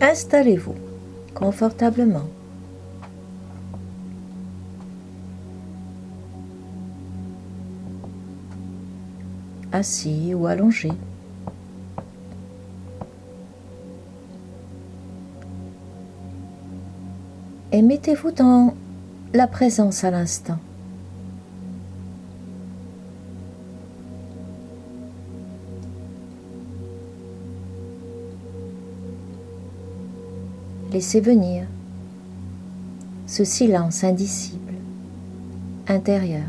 Installez-vous confortablement. Assis ou allongé. Et mettez-vous dans la présence à l'instant. Laissez venir ce silence indicible, intérieur.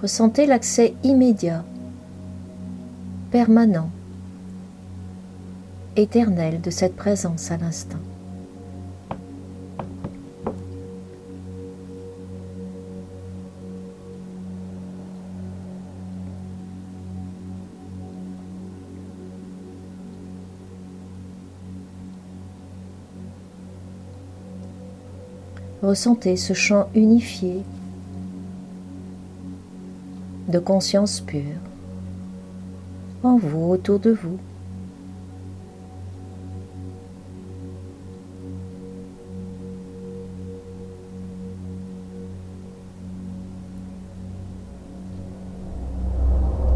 Ressentez l'accès immédiat, permanent, éternel de cette présence à l'instant. Ressentez ce champ unifié de conscience pure en vous, autour de vous.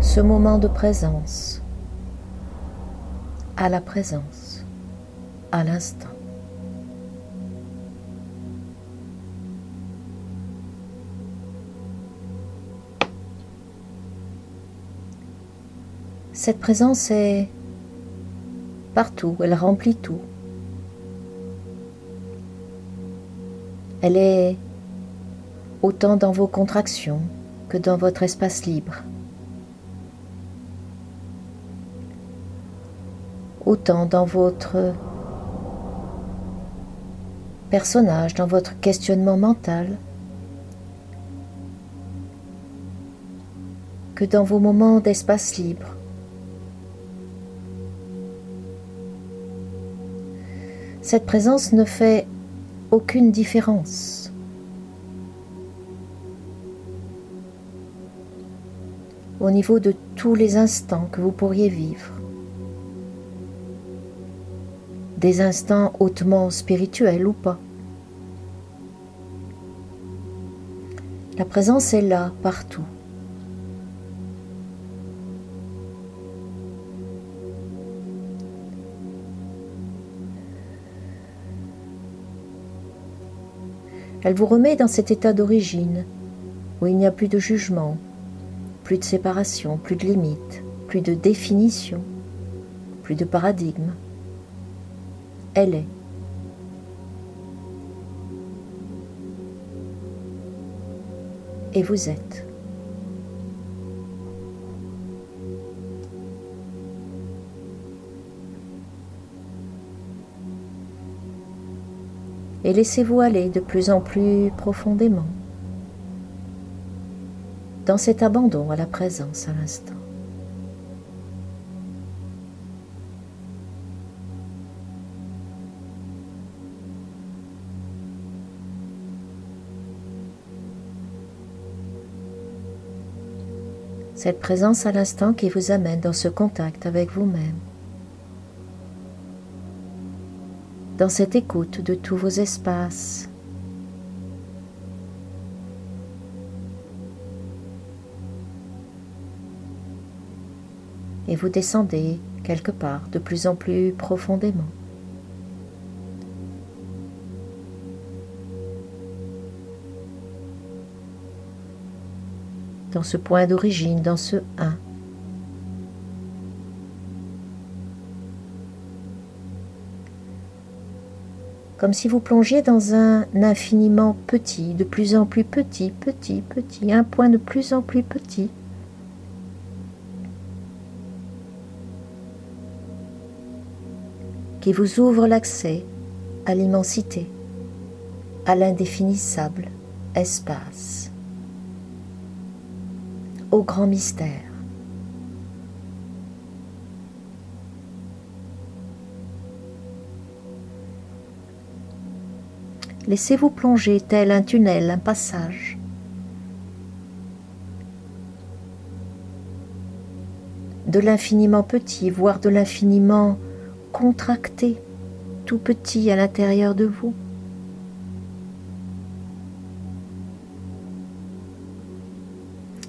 Ce moment de présence, à la présence, à l'instant. Cette présence est partout, elle remplit tout. Elle est autant dans vos contractions que dans votre espace libre. Autant dans votre personnage, dans votre questionnement mental, que dans vos moments d'espace libre. Cette présence ne fait aucune différence. Au niveau de tous les instants que vous pourriez vivre, des instants hautement spirituels ou pas. La présence est là, partout. Elle vous remet dans cet état d'origine, où il n'y a plus de jugement, plus de séparation, plus de limites, plus de définition, plus de paradigme. Elle est. Et vous êtes. Et laissez-vous aller de plus en plus profondément dans cet abandon à la présence à l'instant. Cette présence à l'instant qui vous amène dans ce contact avec vous-même. Dans cette écoute de tous vos espaces. Et vous descendez quelque part de plus en plus profondément. Dans ce point d'origine, dans ce 1. Comme si vous plongiez dans un infiniment petit, de plus en plus petit, petit, petit, un point de plus en plus petit. qui vous ouvre l'accès à l'immensité, à l'indéfinissable espace, au grand mystère. Laissez-vous plonger tel un tunnel, un passage. de l'infiniment petit, voire de l'infiniment contracté, tout petit à l'intérieur de vous.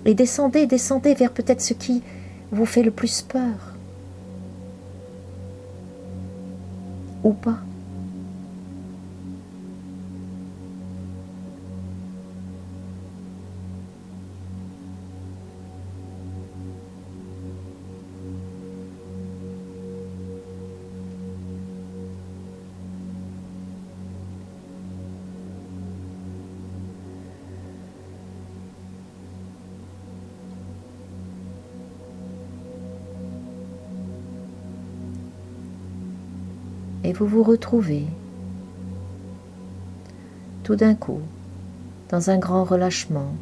Et descendez, descendez vers peut-être ce qui vous fait le plus peur. Ou pas. Vous vous retrouvez tout d'un coup dans un grand relâchement.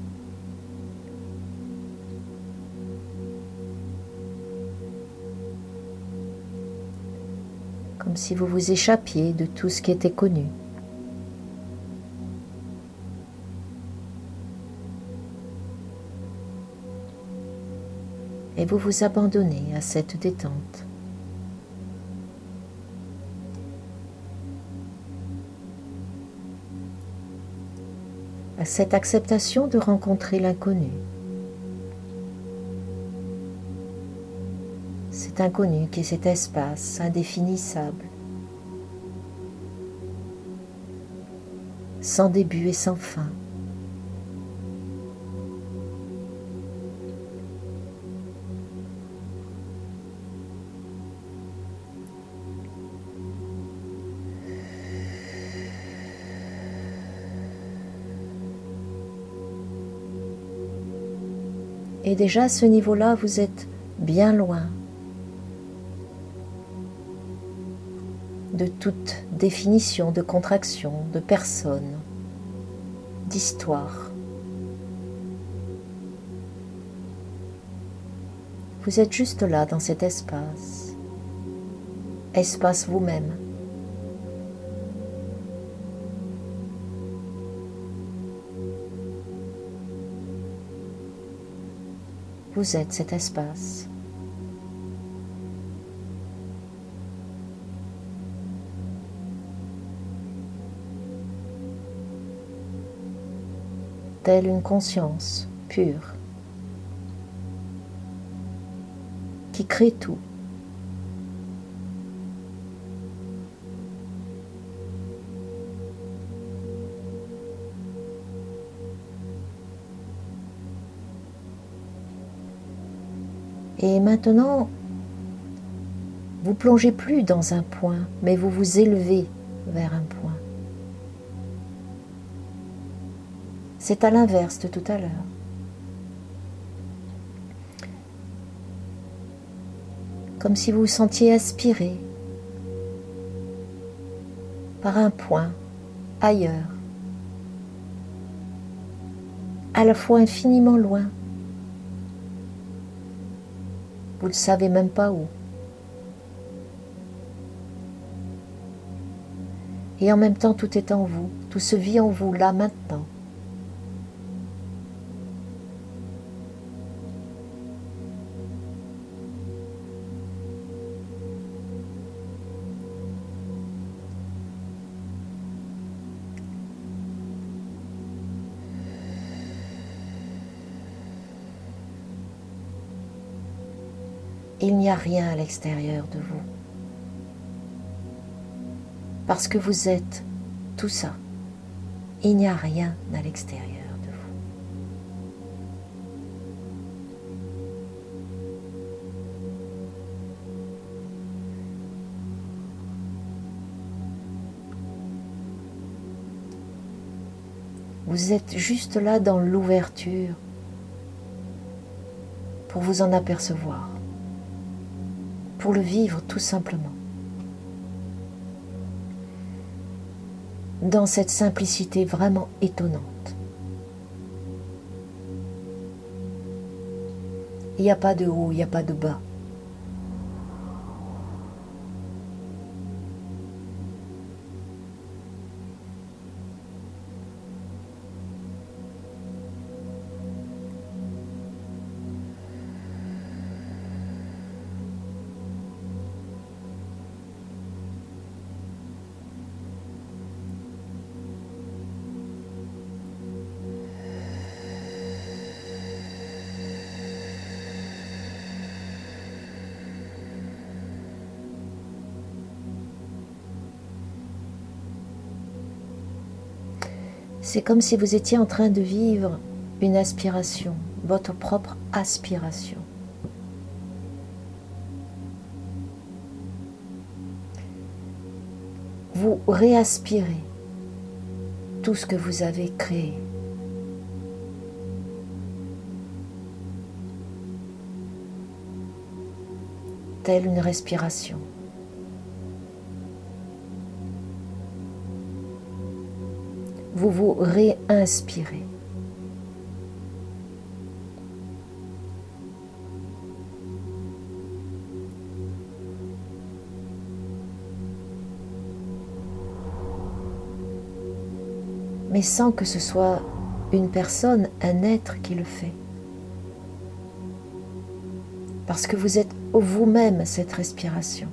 Comme si vous vous échappiez de tout ce qui était connu. Et vous vous abandonnez à cette détente. Cette acceptation de rencontrer l'inconnu. Cet inconnu qui est cet espace indéfinissable, sans début et sans fin. Et déjà à ce niveau-là, vous êtes bien loin de toute définition de contraction, de personne, d'histoire. Vous êtes juste là dans cet espace, espace vous-même. Vous êtes cet espace. Telle une conscience pure qui crée tout. Et maintenant, vous plongez plus dans un point, mais vous vous élevez vers un point. C'est à l'inverse de tout à l'heure. Comme si vous vous sentiez aspiré par un point ailleurs, à la fois infiniment loin ne savez même pas où. Et en même temps, tout est en vous, tout se vit en vous, là, maintenant. Rien à l'extérieur de vous. Parce que vous êtes tout ça. Il n'y a rien à l'extérieur de vous. Vous êtes juste là dans l'ouverture pour vous en apercevoir pour le vivre tout simplement. Dans cette simplicité vraiment étonnante. Il n'y a pas de haut, il n'y a pas de bas. C'est comme si vous étiez en train de vivre une aspiration, votre propre aspiration. Vous réaspirez tout ce que vous avez créé. Telle une respiration. Vous vous réinspirez. mais sans que ce soit une personne, un être qui le fait. Parce que vous êtes vous-même cette respiration,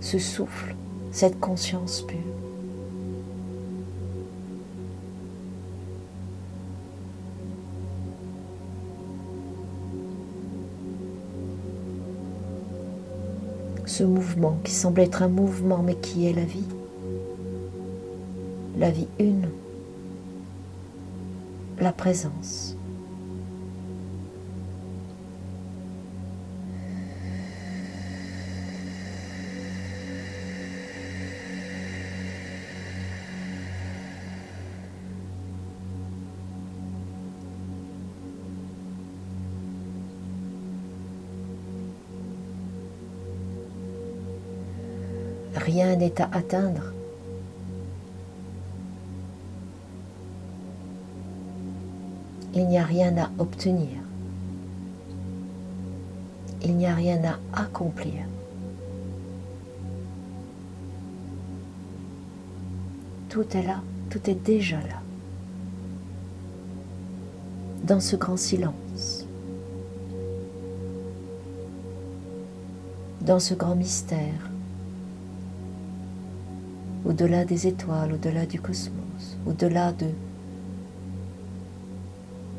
ce souffle, cette conscience pure. Ce mouvement qui semble être un mouvement mais qui est la vie. La vie une la présence. À atteindre. il n'y a rien à obtenir. Il n'y a rien à accomplir. Tout est là, tout est déjà là. Dans ce grand silence. Dans ce grand mystère. Au-delà des étoiles, au-delà du cosmos, au-delà de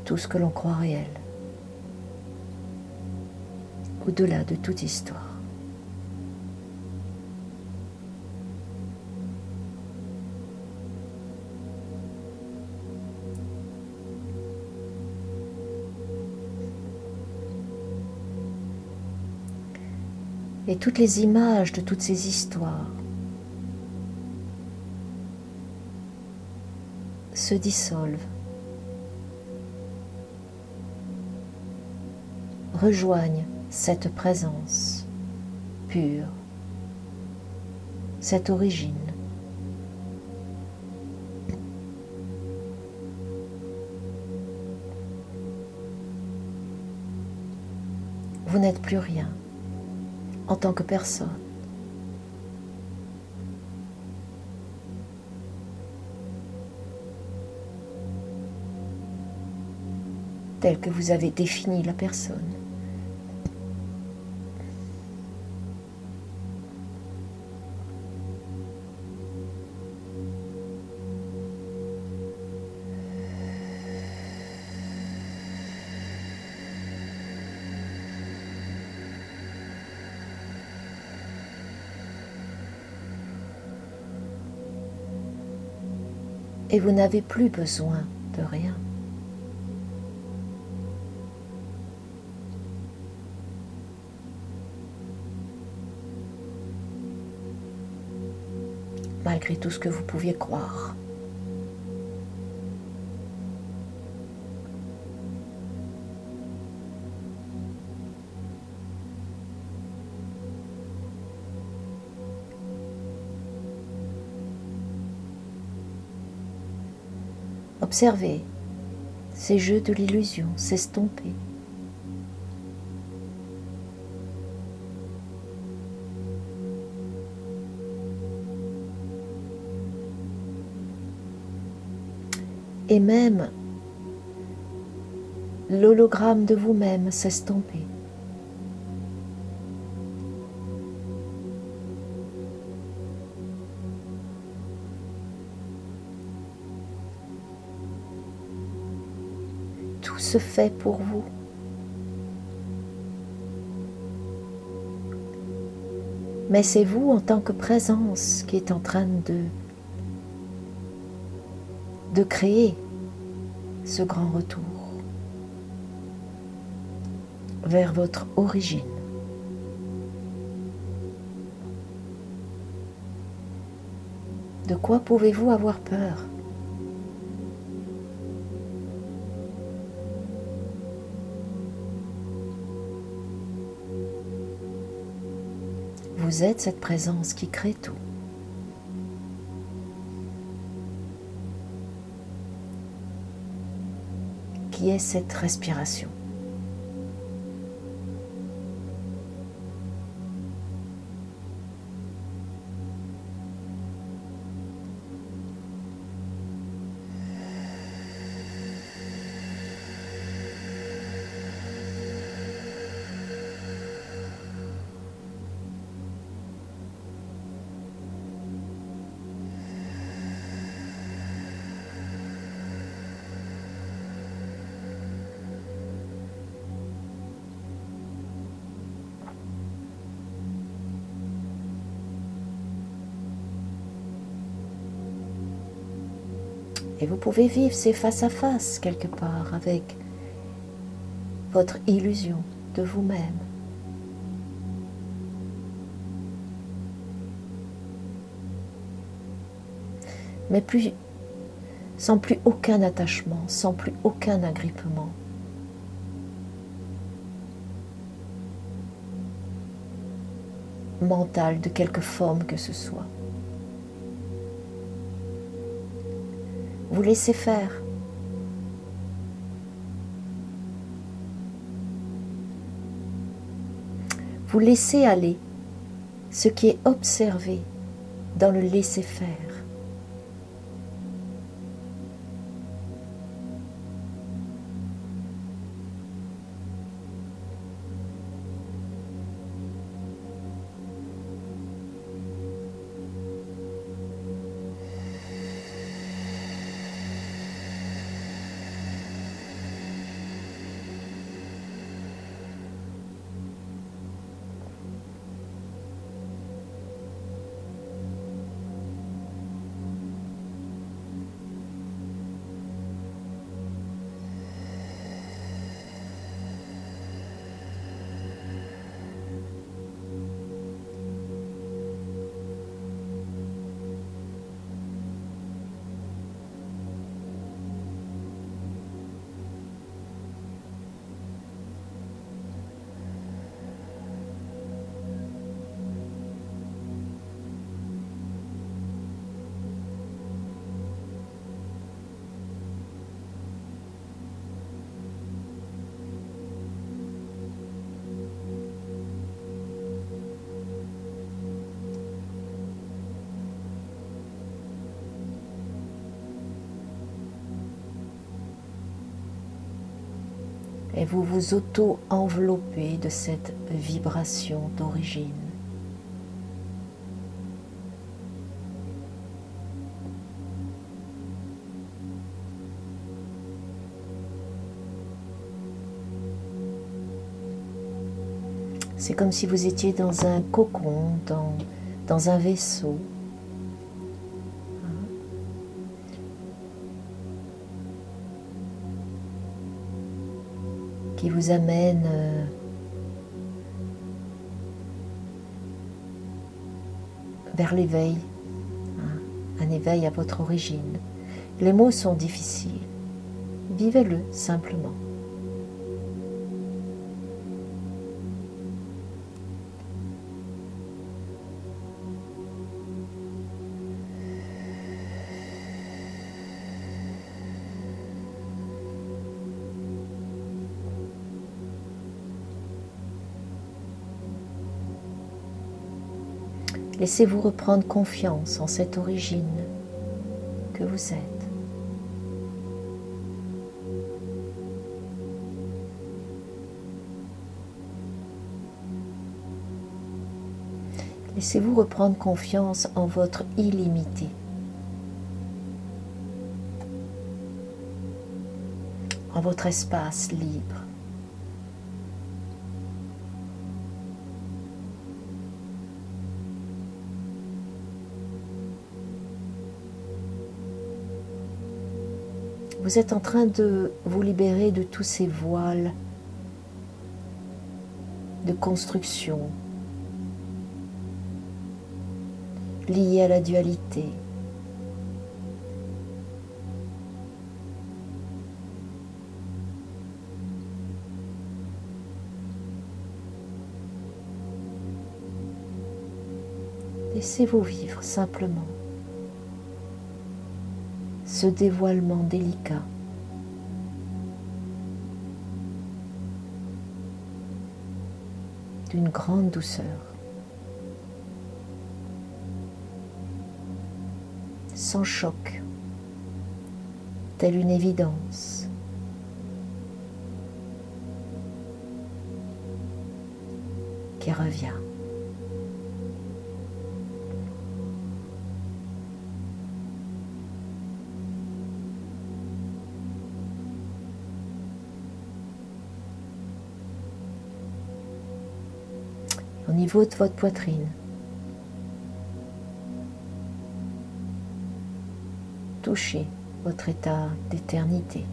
tout ce que l'on croit réel, au-delà de toute histoire. Et toutes les images de toutes ces histoires se dissolvent rejoignent cette présence pure, cette origine. Vous n'êtes plus rien en tant que personne. Tel que vous avez défini la personne. et vous n'avez plus besoin de rien. Tout ce que vous pouviez croire. Observez ces jeux de l'illusion s'estomper. Et même l'hologramme de vous-même s'estomper. se fait pour vous. Mais c'est vous en tant que présence qui est en train de de créer ce grand retour vers votre origine. De quoi pouvez-vous avoir peur? Vous êtes cette présence qui crée tout. Est cette respiration pouvez vivre ces face-à-face quelque part avec votre illusion de vous-même. Mais sans plus aucun attachement, sans plus aucun agrippement. mental de quelque forme que ce soit. Vous laissez faire. Vous laissez aller ce qui est observé dans le laisser faire. Vous vous auto-enveloppez de cette vibration d'origine. C'est comme si vous étiez dans un cocon, dans, dans un vaisseau. Vous amène euh, vers l'éveil, hein, un éveil à votre origine. Les mots sont difficiles, vivez-le simplement. Laissez-vous reprendre confiance en cette origine que vous êtes. Laissez-vous reprendre confiance en votre illimité. En votre espace libre. Vous êtes en train de vous libérer de tous ces voiles de construction liés à la dualité. Laissez-vous vivre simplement ce dévoilement délicat. d'une grande douceur. Sans choc, telle une évidence. qui revient. Niveau votre poitrine. Touchez votre état d'éternité.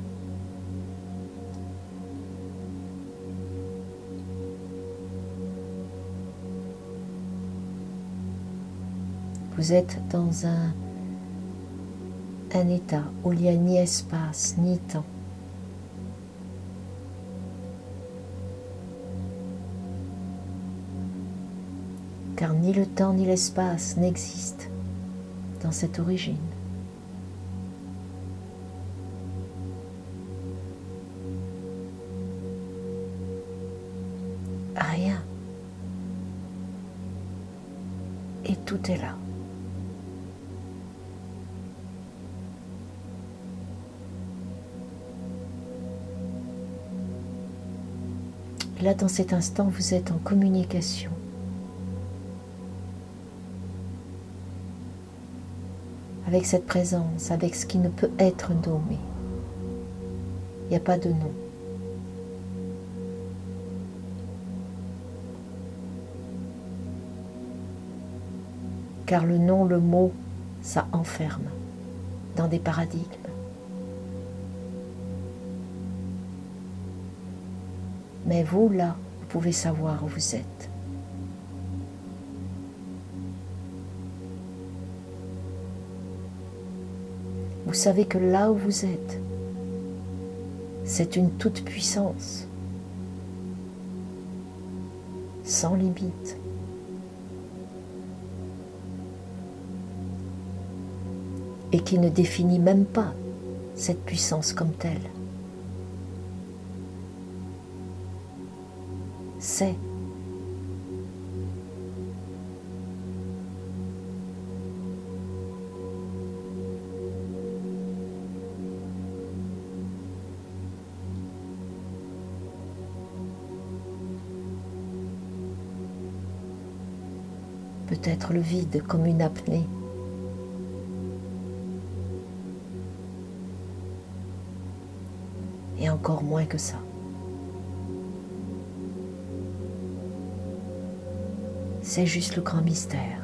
Vous êtes dans un état où il n'y a ni espace ni temps. Ni le temps ni l'espace n'existent dans cette origine. Rien. Et tout est là. Là, dans cet instant, vous êtes en communication avec cette présence, avec ce qui ne peut être nommé. Il n'y a pas de nom. Car le nom, le mot, ça enferme dans des paradigmes. Mais vous, là, vous pouvez savoir où vous êtes. Vous savez que là où vous êtes, c'est une toute puissance, sans limite. Et qui ne définit même pas cette puissance comme telle. C'est peut-être le vide comme une apnée. Et encore moins que ça. C'est juste le grand mystère.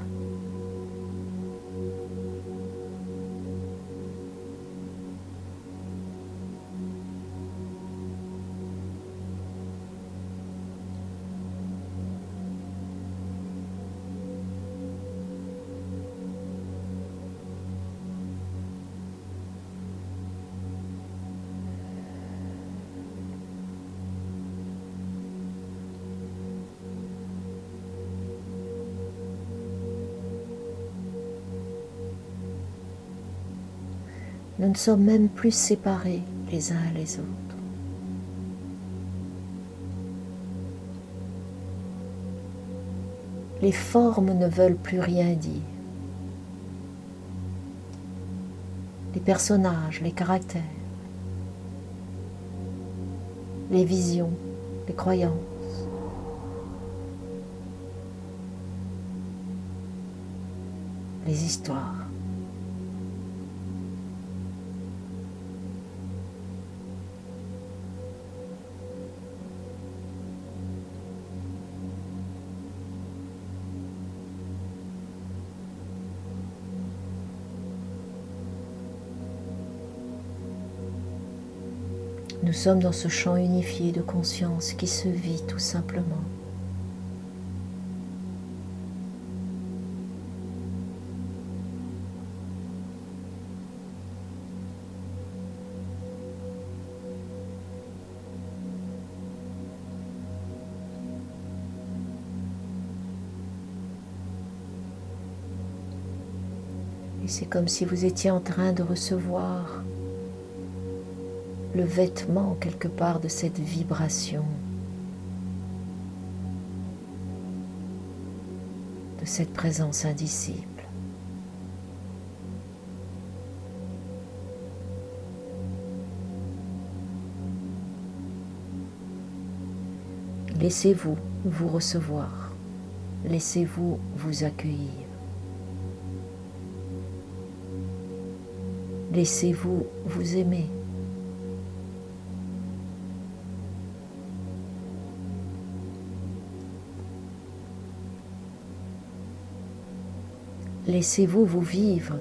Nous ne sommes même plus séparés les uns les autres. Les formes ne veulent plus rien dire. Les personnages, les caractères, les visions, les croyances. les histoires. Nous sommes dans ce champ unifié de conscience qui se vit tout simplement. Et c'est comme si vous étiez en train de recevoir le vêtement quelque part de cette vibration, de cette présence indicible. Laissez-vous vous recevoir, laissez-vous vous accueillir. Laissez-vous vous aimer. Laissez-vous vous vivre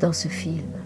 dans ce film.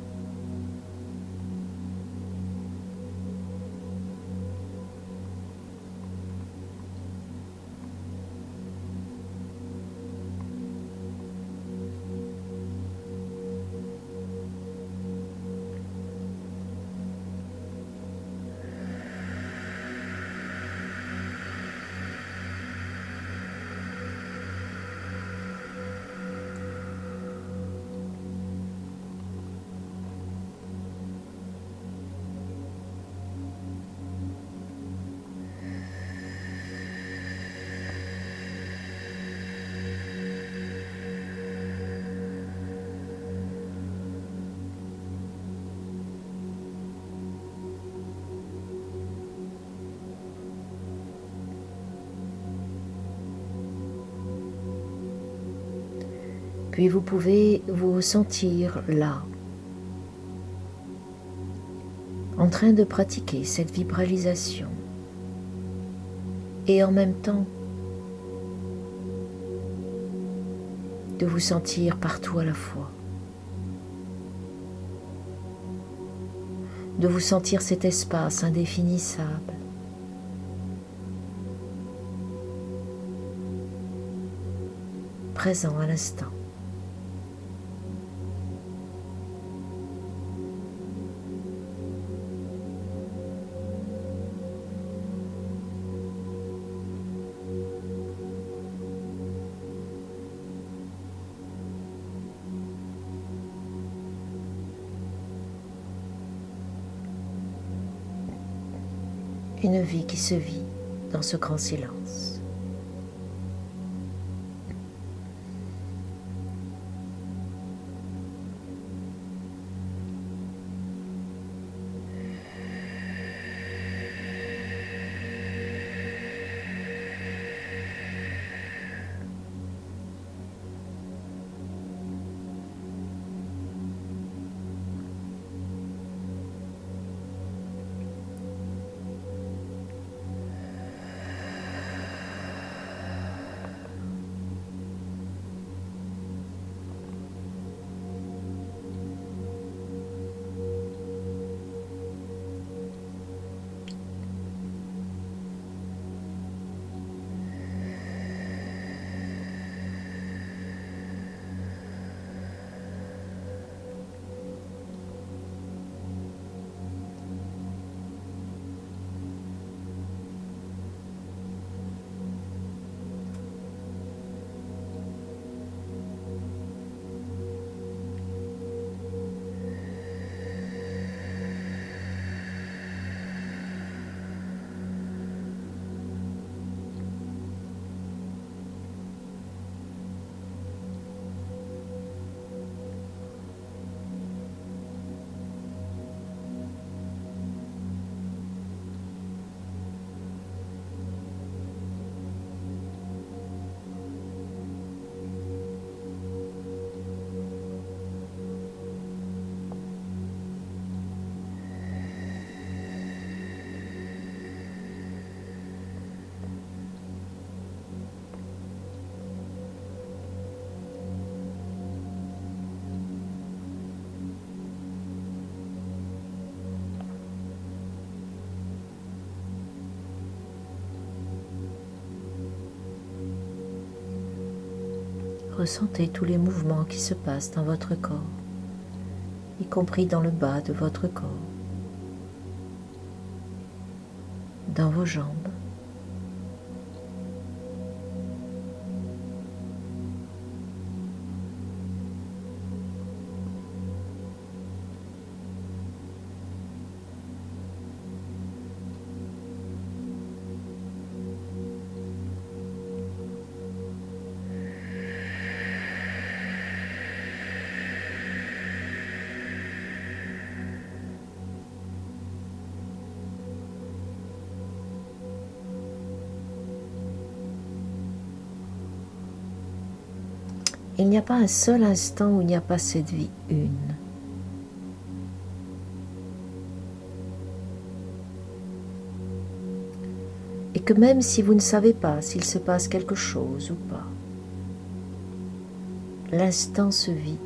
Puis vous pouvez vous sentir là, en train de pratiquer cette vibralisation. Et en même temps de vous sentir partout à la fois, de vous sentir cet espace indéfinissable. Présent à l'instant. Vie qui se vit dans ce grand silence. Ressentez tous les mouvements qui se passent dans votre corps, y compris dans le bas de votre corps, dans vos jambes. Il n'y a pas un seul instant où il n'y a pas cette vie une. Et que même si vous ne savez pas s'il se passe quelque chose ou pas, l'instant se vit.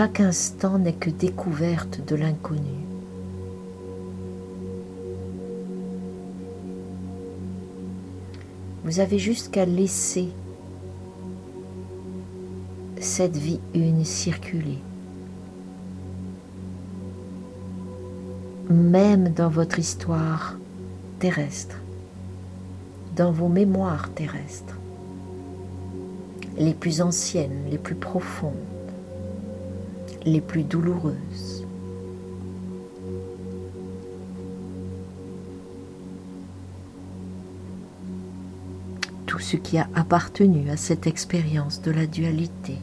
Chaque instant n'est que découverte de l'inconnu. Vous avez juste qu'à laisser cette vie une circuler. Même dans votre histoire terrestre, dans vos mémoires terrestres, les plus anciennes, les plus profondes les plus douloureuses. Tout ce qui a appartenu à cette expérience de la dualité.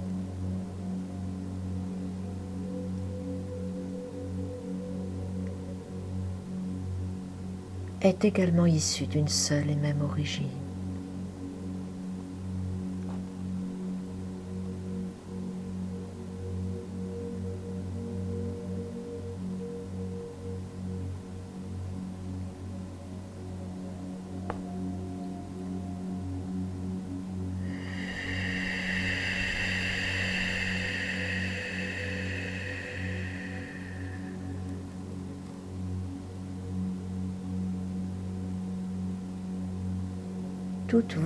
est également issu d'une seule et même origine.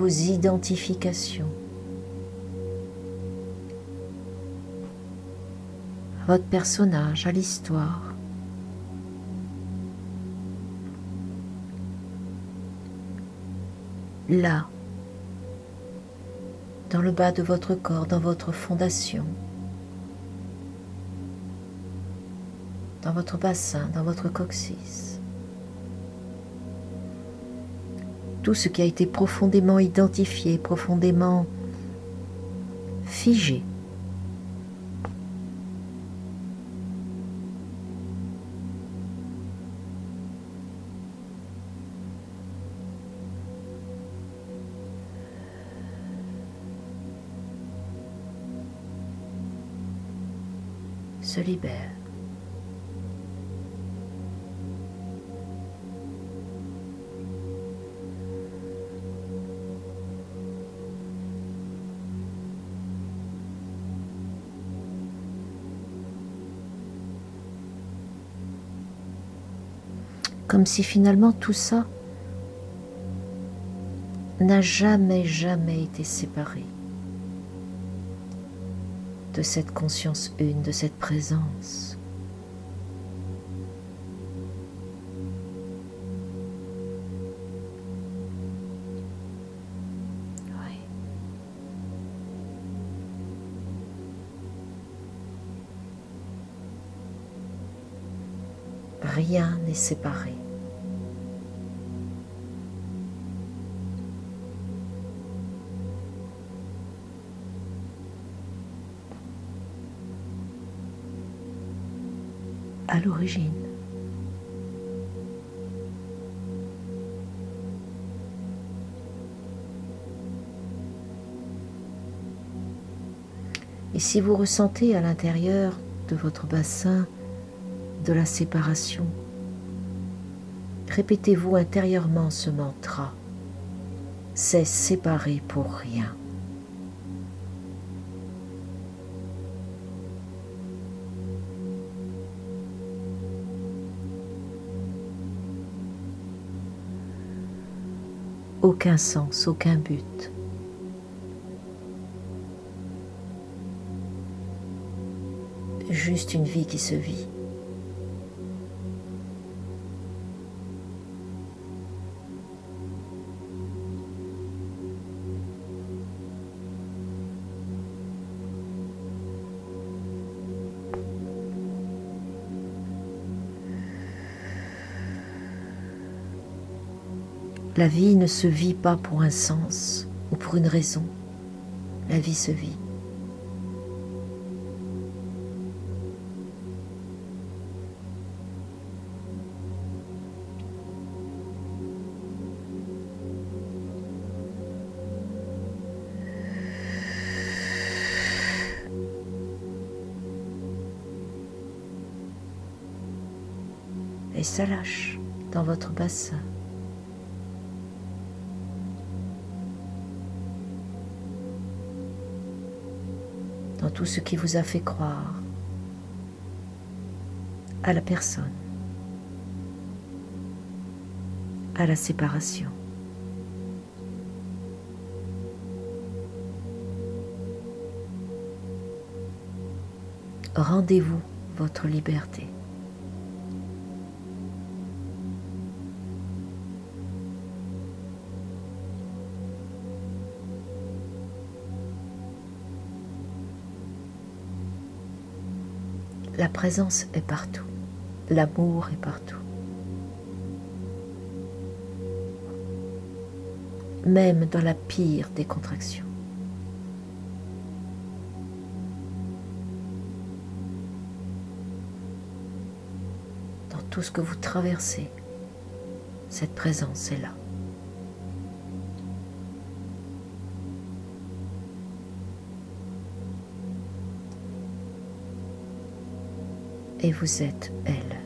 Vos identifications. à votre personnage, à l'histoire. Là, dans le bas de votre corps, dans votre fondation, dans votre bassin, dans votre coccyx. Tout ce qui a été profondément identifié, profondément figé. se libère. Comme si finalement tout ça n'a jamais, jamais été séparé de cette conscience une, de cette présence. Rien n'est séparé. À l'origine. Et si vous ressentez à l'intérieur de votre bassin de la séparation, répétez-vous intérieurement ce mantra. C'est séparé pour rien. Aucun sens, aucun but. Juste une vie qui se vit. La vie ne se vit pas pour un sens ou pour une raison. La vie se vit. Et ça lâche dans votre bassin. Tout ce qui vous a fait croire à la personne, à la séparation. Rendez-vous votre liberté. Présence est partout. L'amour est partout. Même dans la pire des contractions. Dans tout ce que vous traversez, cette présence est là. Et vous êtes elle.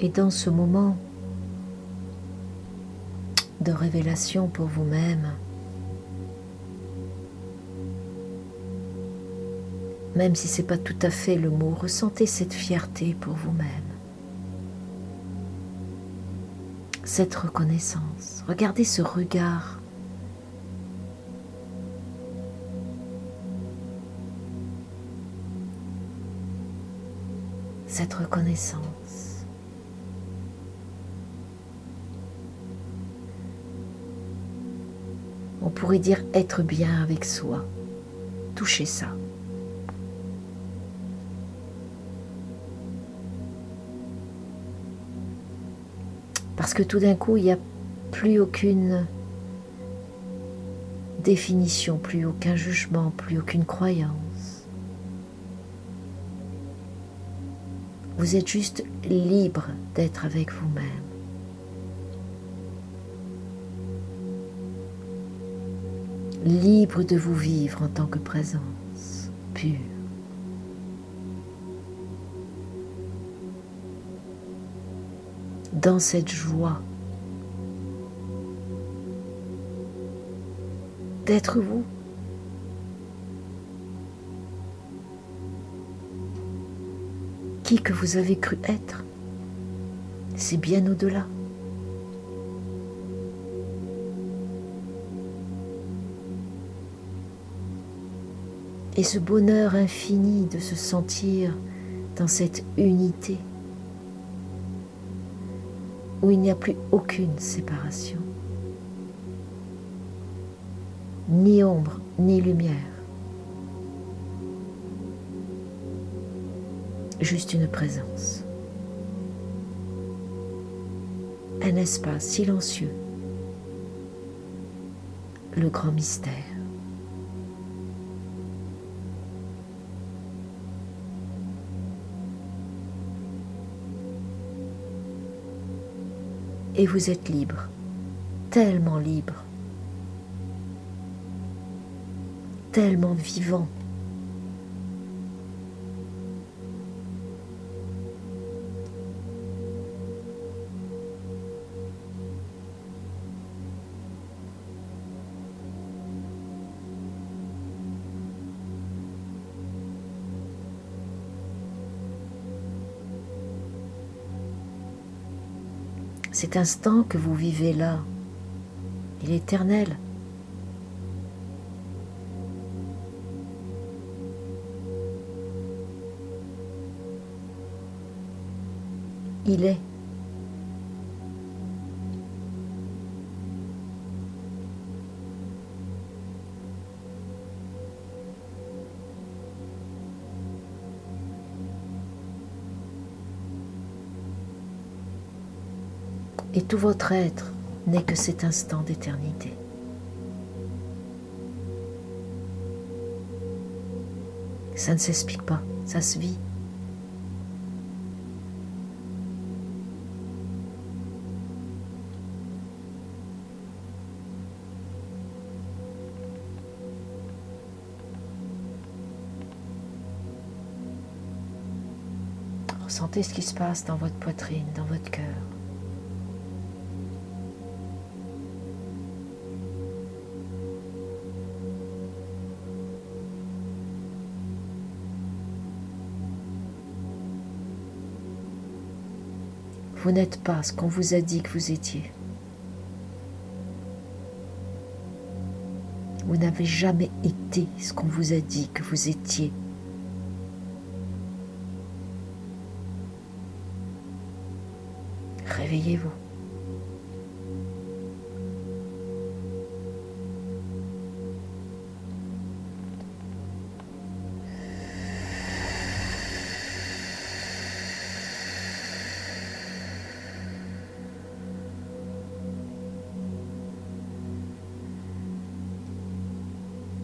Et dans ce moment de révélation pour vous-même, même si ce n'est pas tout à fait le mot, ressentez cette fierté pour vous-même, cette reconnaissance. Regardez ce regard. Cette reconnaissance. Pourrait dire être bien avec soi. Touchez ça. Parce que tout d'un coup, il n'y a plus aucune définition, plus aucun jugement, plus aucune croyance. Vous êtes juste libre d'être avec vous-même. De vous vivre en tant que présence pure. Dans cette joie d'être vous. Qui que vous avez cru être, c'est bien au-delà. Et ce bonheur infini de se sentir dans cette unité où il n'y a plus aucune séparation, ni ombre, ni lumière, juste une présence. un espace silencieux, le grand mystère. Et vous êtes libre, tellement libre, tellement vivant. Cet instant que vous vivez là, il est éternel. Il est. tout votre être n'est que cet instant d'éternité. Ça ne s'explique pas, ça se vit. Ressentez ce qui se passe dans votre poitrine, dans votre cœur. Vous n'êtes pas ce qu'on vous a dit que vous étiez. Vous n'avez jamais été ce qu'on vous a dit que vous étiez.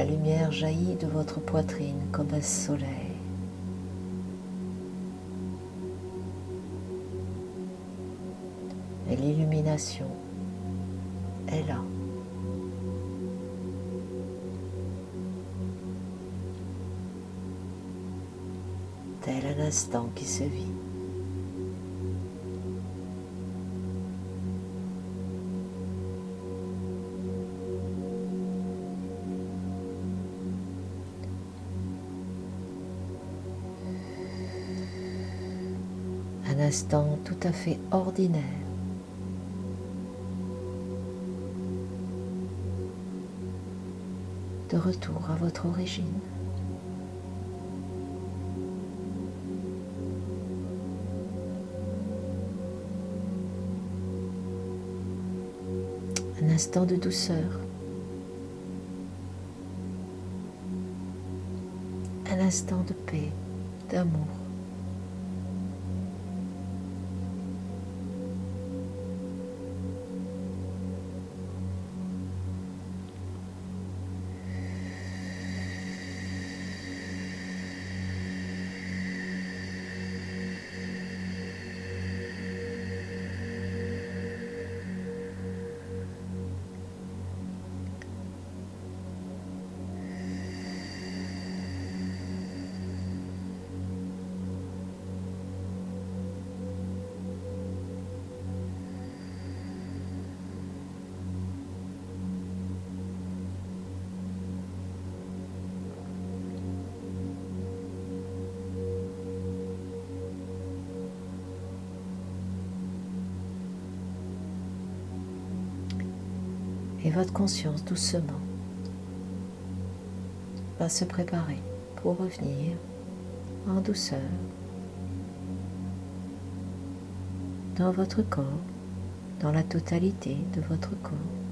La lumière jaillit de votre poitrine comme un soleil. Et l'illumination est là. Tel un instant qui se vit. Tout à fait ordinaire. de retour à votre origine. Un instant de douceur. Un instant de paix, d'amour. Votre conscience doucement va se préparer pour revenir en douceur dans votre corps, dans la totalité de votre corps.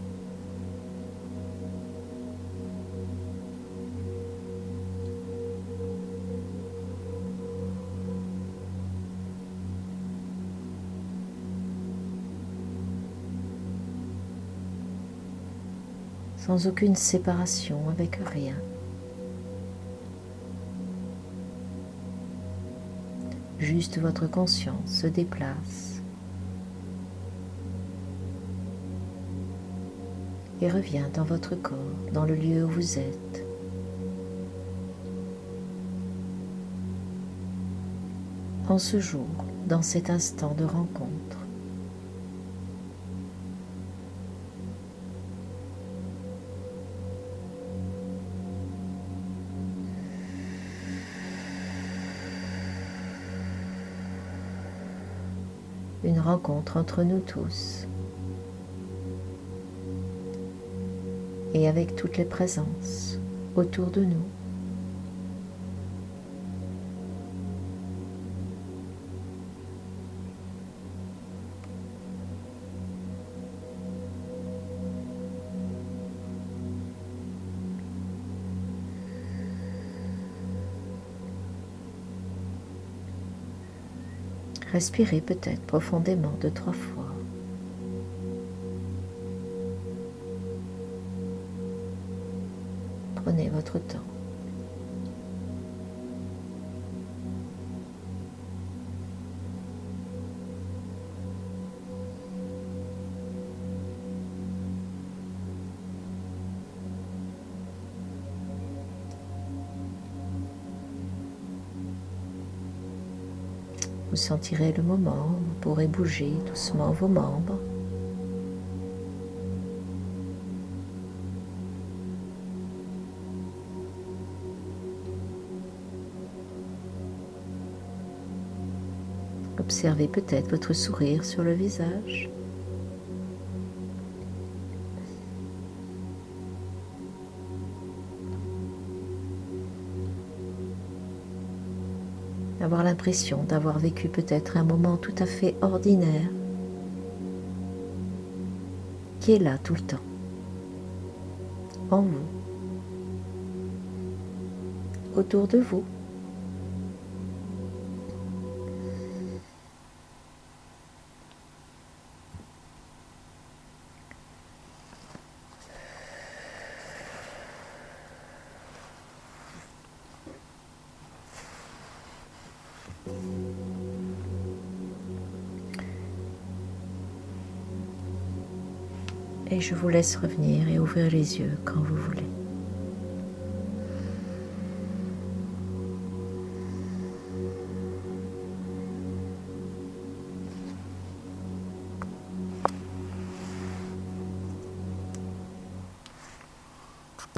Sans aucune séparation avec rien. Juste votre conscience se déplace et revient dans votre corps, dans le lieu où vous êtes. En ce jour, dans cet instant de rencontre, entre nous tous et avec toutes les présences autour de nous. Respirez peut-être profondément deux, trois fois. Prenez votre temps. Sentirez le moment vous pourrez bouger doucement vos membres. Observez peut-être votre sourire sur le visage. L'impression d'avoir vécu peut-être un moment tout à fait ordinaire qui est là tout le temps, en vous, autour de vous. Je vous laisse revenir et ouvrir les yeux quand vous voulez.